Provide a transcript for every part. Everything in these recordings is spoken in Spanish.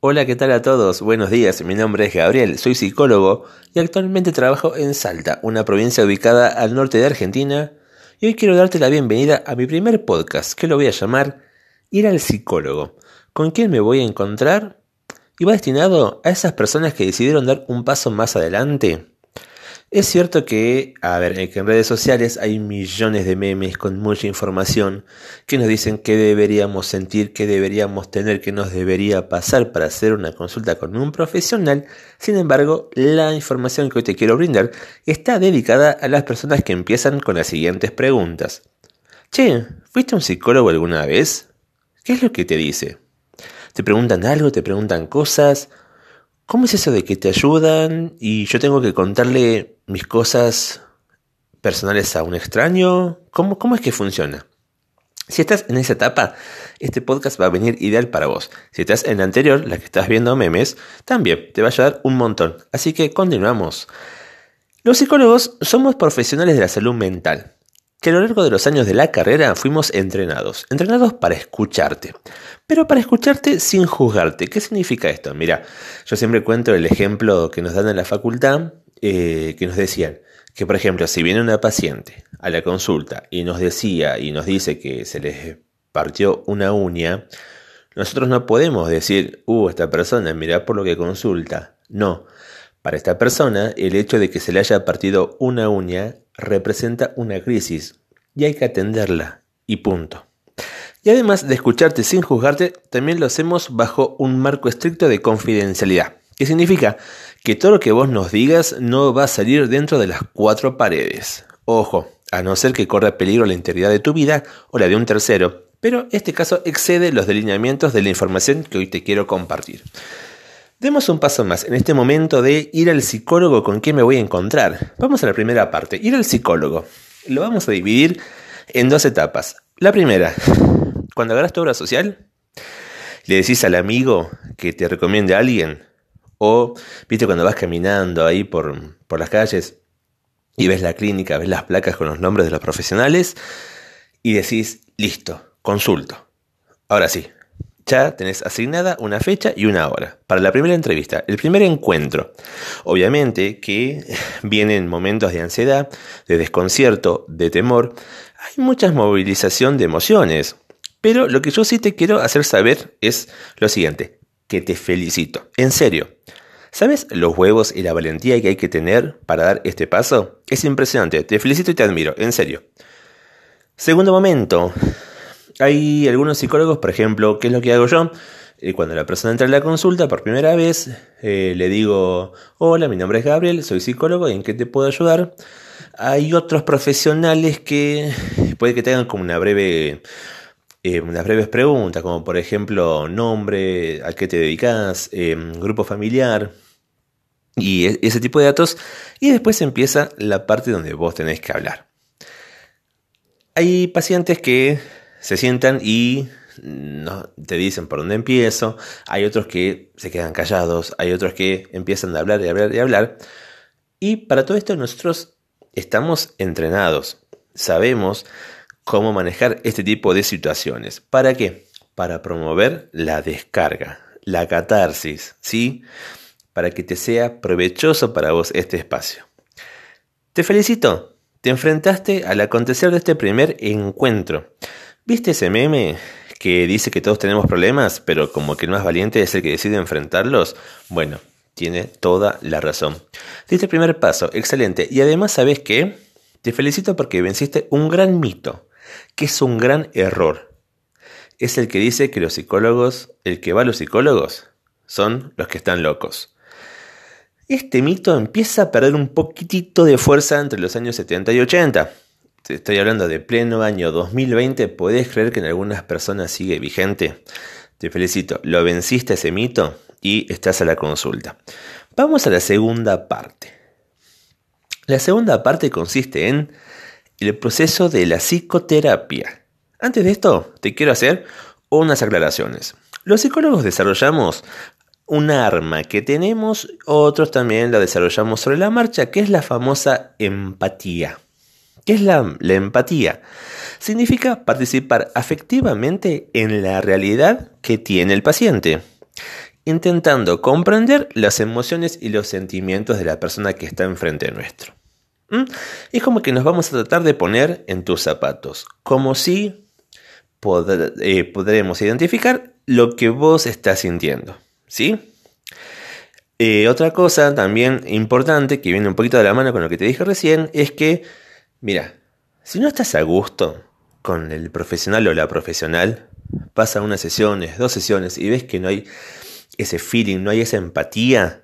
Hola, ¿qué tal a todos? Buenos días, mi nombre es Gabriel, soy psicólogo y actualmente trabajo en Salta, una provincia ubicada al norte de Argentina, y hoy quiero darte la bienvenida a mi primer podcast, que lo voy a llamar Ir al psicólogo. ¿Con quién me voy a encontrar? Y va destinado a esas personas que decidieron dar un paso más adelante es cierto que, a ver, que en redes sociales hay millones de memes con mucha información que nos dicen qué deberíamos sentir, qué deberíamos tener, qué nos debería pasar para hacer una consulta con un profesional. Sin embargo, la información que hoy te quiero brindar está dedicada a las personas que empiezan con las siguientes preguntas. Che, ¿fuiste a un psicólogo alguna vez? ¿Qué es lo que te dice? ¿Te preguntan algo? ¿Te preguntan cosas? ¿Cómo es eso de que te ayudan y yo tengo que contarle mis cosas personales a un extraño? ¿Cómo, cómo es que funciona? Si estás en esa etapa, este podcast va a venir ideal para vos. Si estás en la anterior, la que estás viendo memes, también te va a ayudar un montón. Así que continuamos. Los psicólogos somos profesionales de la salud mental que a lo largo de los años de la carrera fuimos entrenados, entrenados para escucharte, pero para escucharte sin juzgarte. ¿Qué significa esto? Mira, yo siempre cuento el ejemplo que nos dan en la facultad, eh, que nos decían que, por ejemplo, si viene una paciente a la consulta y nos decía y nos dice que se les partió una uña, nosotros no podemos decir, uh, esta persona, mira por lo que consulta. No, para esta persona, el hecho de que se le haya partido una uña representa una crisis y hay que atenderla y punto. Y además de escucharte sin juzgarte, también lo hacemos bajo un marco estricto de confidencialidad, que significa que todo lo que vos nos digas no va a salir dentro de las cuatro paredes. Ojo, a no ser que corra peligro la integridad de tu vida o la de un tercero, pero este caso excede los delineamientos de la información que hoy te quiero compartir. Demos un paso más en este momento de ir al psicólogo con quién me voy a encontrar. Vamos a la primera parte, ir al psicólogo. Lo vamos a dividir en dos etapas. La primera, cuando agarras tu obra social, le decís al amigo que te recomiende a alguien, o, viste, cuando vas caminando ahí por, por las calles y ves la clínica, ves las placas con los nombres de los profesionales, y decís, listo, consulto. Ahora sí, ya tenés asignada una fecha y una hora para la primera entrevista, el primer encuentro. Obviamente que vienen momentos de ansiedad, de desconcierto, de temor. Hay mucha movilización de emociones. Pero lo que yo sí te quiero hacer saber es lo siguiente, que te felicito, en serio. ¿Sabes los huevos y la valentía que hay que tener para dar este paso? Es impresionante, te felicito y te admiro, en serio. Segundo momento, hay algunos psicólogos, por ejemplo, ¿qué es lo que hago yo? Eh, cuando la persona entra a la consulta por primera vez, eh, le digo, hola, mi nombre es Gabriel, soy psicólogo, ¿y en qué te puedo ayudar? Hay otros profesionales que puede que tengan como una breve, eh, unas breves preguntas, como por ejemplo, nombre, a qué te dedicas, grupo familiar, y e, ese tipo de datos, y después empieza la parte donde vos tenés que hablar. Hay pacientes que se sientan y no, te dicen por dónde empiezo, hay otros que se quedan callados, hay otros que empiezan a hablar y hablar y hablar. Y para todo esto nosotros estamos entrenados, sabemos cómo manejar este tipo de situaciones. ¿Para qué? Para promover la descarga, la catarsis, ¿sí? Para que te sea provechoso para vos este espacio. Te felicito, te enfrentaste al acontecer de este primer encuentro. ¿Viste ese meme que dice que todos tenemos problemas, pero como que el más valiente es el que decide enfrentarlos? Bueno, tiene toda la razón. Diste el primer paso, excelente. Y además, ¿sabes qué? Te felicito porque venciste un gran mito, que es un gran error. Es el que dice que los psicólogos, el que va a los psicólogos, son los que están locos. Este mito empieza a perder un poquitito de fuerza entre los años 70 y 80 estoy hablando de pleno año 2020, ¿podés creer que en algunas personas sigue vigente? Te felicito, lo venciste ese mito y estás a la consulta. Vamos a la segunda parte. La segunda parte consiste en el proceso de la psicoterapia. Antes de esto, te quiero hacer unas aclaraciones. Los psicólogos desarrollamos un arma que tenemos, otros también la desarrollamos sobre la marcha, que es la famosa empatía. ¿Qué es la, empatía? Significa participar afectivamente en la realidad que tiene el paciente. intentando comprender las emociones y los sentimientos de la persona que está enfrente nuestro. ¿Mm? Es como que nos vamos a tratar de poner en tus zapatos, como si eh, podremos identificar lo que vos estás sintiendo. ¿Sí? Eh, otra cosa también importante, que viene un poquito de la mano con lo que te dije recién, es que, mira, si no estás a gusto con el profesional o la profesional, pasa unas sesiones, dos sesiones y ves que no hay ese feeling, no hay esa empatía,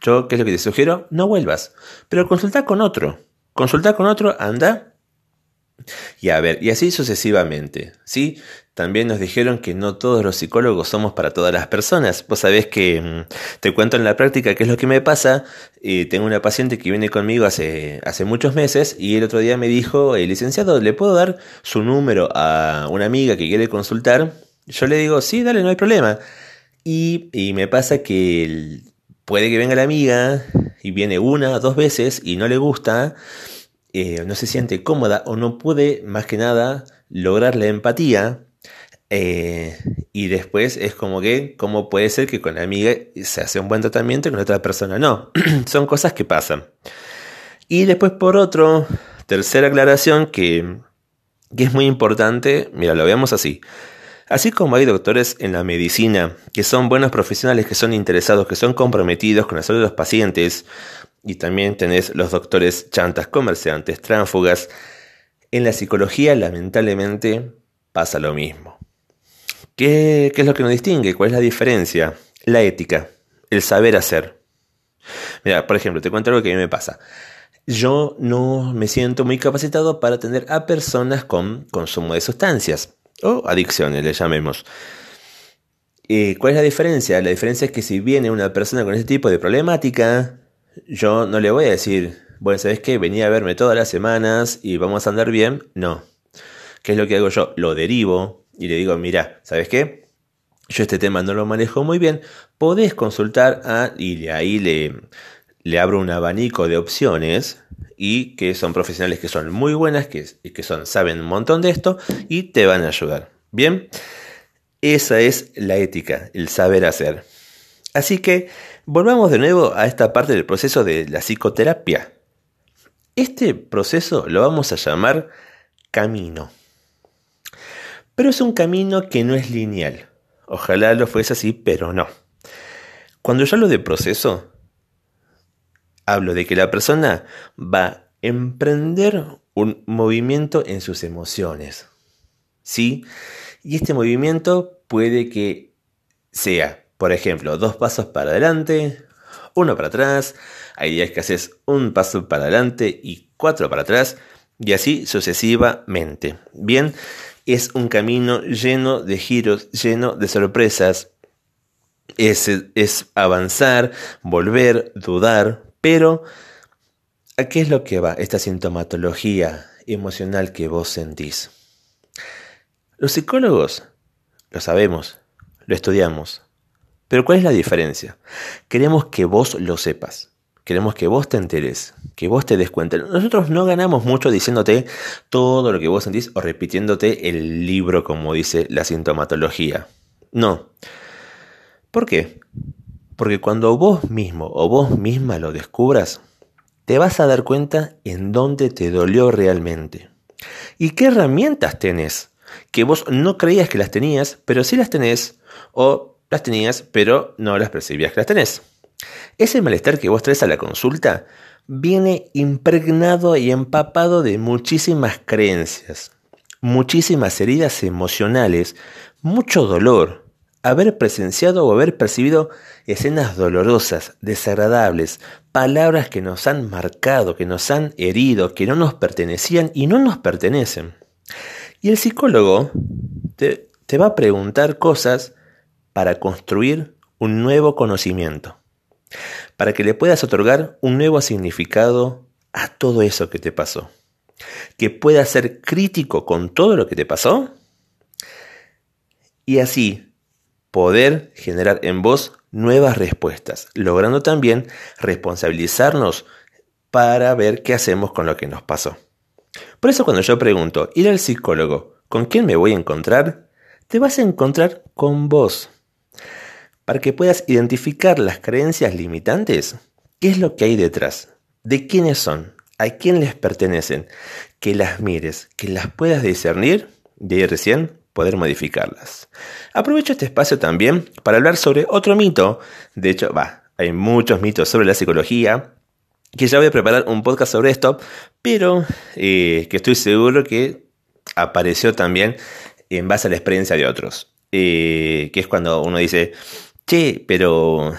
yo, ¿qué es lo que te sugiero? No vuelvas, pero consulta con otro. Consulta con otro, anda. Y a ver, y así sucesivamente, ¿sí? También nos dijeron que no todos los psicólogos somos para todas las personas. Vos sabés que mm, te cuento en la práctica qué es lo que me pasa. Eh, tengo una paciente que viene conmigo hace, hace muchos meses y el otro día me dijo, el licenciado, ¿le puedo dar su número a una amiga que quiere consultar? Yo le digo, sí, dale, no hay problema. Y, y me pasa que puede que venga la amiga y viene una o dos veces y no le gusta, eh, no se siente cómoda o no puede más que nada lograr la empatía. Eh, y después es como que, ¿cómo puede ser que con la amiga se hace un buen tratamiento y con otra persona no? Son cosas que pasan. Y después por otro, tercera aclaración que, que es muy importante, mira, lo veamos así. Así como hay doctores en la medicina que son buenos profesionales, que son interesados, que son comprometidos con la salud de los pacientes, y también tenés los doctores chantas, comerciantes, tránfugas, en la psicología lamentablemente pasa lo mismo. ¿Qué, ¿Qué, es lo que nos distingue? ¿Cuál es la diferencia? La ética, el saber hacer. Mira, por ejemplo, te cuento algo que a mí me pasa. Yo no me siento muy capacitado para atender a personas con consumo de sustancias o adicciones, le llamemos. ¿Y ¿Cuál es la diferencia? La diferencia es que si viene una persona con ese tipo de problemática, yo no le voy a decir, bueno, ¿sabes qué? Venía a verme todas las semanas y vamos a andar bien. No. ¿Qué es lo que hago yo? Lo derivo y le digo, mira, ¿sabes qué? Yo este tema no lo manejo muy bien. Podés consultar a... y ahí le, le abro un abanico de opciones y que son profesionales que son muy buenas, que, que son, saben un montón de esto y te van a ayudar. Bien, esa es la ética, el saber hacer. Así que volvamos de nuevo a esta parte del proceso de la psicoterapia. Este proceso lo vamos a llamar camino. Pero es un camino que no es lineal. Ojalá lo fuese así, pero no. Cuando yo hablo de proceso, Hablo de que la persona va a emprender un movimiento en sus emociones. ¿Sí? Y este movimiento puede que sea, por ejemplo, dos pasos para adelante, uno para atrás, hay días que haces un paso para adelante y cuatro para atrás, y así sucesivamente. Bien, es un camino lleno de giros, lleno de sorpresas. Es, es avanzar, volver, dudar, pero, ¿a qué es lo que va esta sintomatología emocional que vos sentís? Los psicólogos lo sabemos, lo estudiamos. Pero ¿cuál es la diferencia? Queremos que vos lo sepas. Queremos que vos te enteres, que vos te des cuenta. Nosotros no ganamos mucho diciéndote todo lo que vos sentís o repitiéndote el libro como dice la sintomatología. No. ¿Por qué? Porque cuando vos mismo o vos misma lo descubras, te vas a dar cuenta en dónde te dolió realmente. ¿Y qué herramientas tenés? Que vos no creías que las tenías, pero sí las tenés, o las tenías, pero no las percibías que las tenés. Ese malestar que vos traes a la consulta viene impregnado y empapado de muchísimas creencias, muchísimas heridas emocionales, mucho dolor, haber presenciado o haber percibido escenas dolorosas, desagradables, palabras que nos han marcado, que nos han herido, que no nos pertenecían y no nos pertenecen. Y el psicólogo te, te va a preguntar cosas para construir un nuevo conocimiento, para que le puedas otorgar un nuevo significado a todo eso que te pasó, que puedas ser crítico con todo lo que te pasó y así poder generar en vos nuevas respuestas, logrando también responsabilizarnos para ver qué hacemos con lo que nos pasó. Por eso cuando yo pregunto, ir al psicólogo, ¿con quién me voy a encontrar? Te vas a encontrar con vos. para que puedas identificar las creencias limitantes. ¿Qué es lo que hay detrás? ¿De quiénes son? ¿A quién les pertenecen? Que las mires, que las puedas discernir, de ahí recién poder modificarlas. Aprovecho este espacio también para hablar sobre otro mito. De hecho, va, hay muchos mitos sobre la psicología, que ya voy a preparar un podcast sobre esto, pero eh, que estoy seguro que apareció también en base a la experiencia de otros. Eh, que es cuando uno dice, che, pero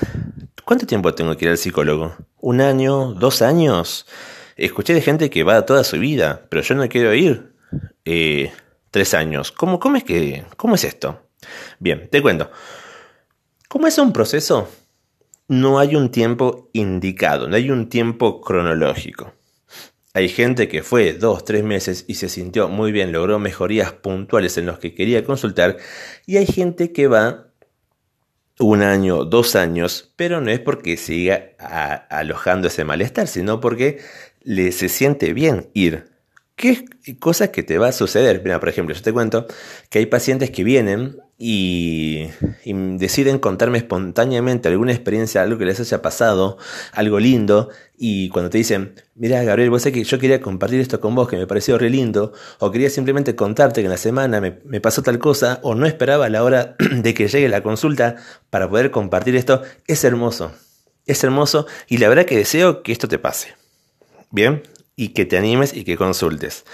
¿cuánto tiempo tengo que ir al psicólogo? ¿Un año? ¿Dos años? Escuché de gente que va toda su vida, pero yo no quiero ir. Eh, tres años. ¿Cómo, cómo, es que, ¿Cómo es esto? Bien, te cuento. ¿Cómo es un proceso? No hay un tiempo indicado, no hay un tiempo cronológico. Hay gente que fue dos, tres meses y se sintió muy bien, logró mejorías puntuales en los que quería consultar, y hay gente que va un año, dos años, pero no es porque siga alojando ese malestar, sino porque le se siente bien ir. ¿Qué cosas que te va a suceder? Mira, por ejemplo, yo te cuento que hay pacientes que vienen y, deciden contarme espontáneamente alguna experiencia, algo que les haya pasado, algo lindo, y cuando te dicen, mira Gabriel, vos sé que yo quería compartir esto con vos, que me pareció re lindo, o quería simplemente contarte que en la semana me, me pasó tal cosa, o no esperaba la hora de que llegue la consulta para poder compartir esto, es hermoso, es hermoso, y la verdad que deseo que esto te pase. Bien, y que te animes y que consultes.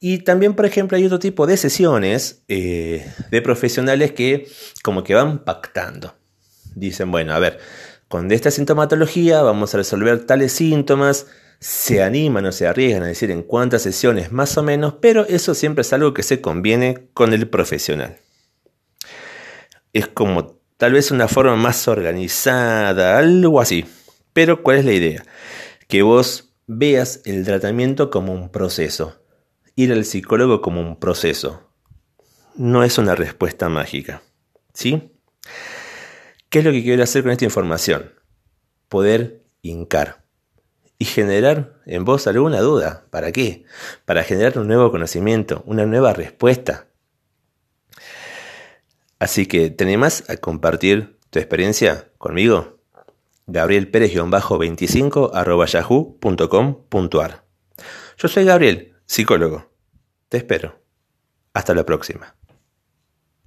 Y también, por ejemplo, hay otro tipo de sesiones eh, de profesionales que como que van pactando. Dicen, bueno, a ver, con esta sintomatología vamos a resolver tales síntomas, se animan o se arriesgan a decir en cuántas sesiones más o menos, pero eso siempre es algo que se conviene con el profesional. Es como tal vez una forma más organizada, algo así. Pero ¿cuál es la idea? Que vos veas el tratamiento como un proceso, ir al psicólogo como un proceso. No es una respuesta mágica. ¿Sí? ¿Qué es lo que quiero hacer con esta información? Poder hincar y generar en vos alguna duda. ¿Para qué? Para generar un nuevo conocimiento, una nueva respuesta. Así que, ¿te animás a compartir tu experiencia conmigo? Gabriel Pérez-25 yahoo.com.ar. Yo soy Gabriel, psicólogo. Te espero. Hasta la próxima.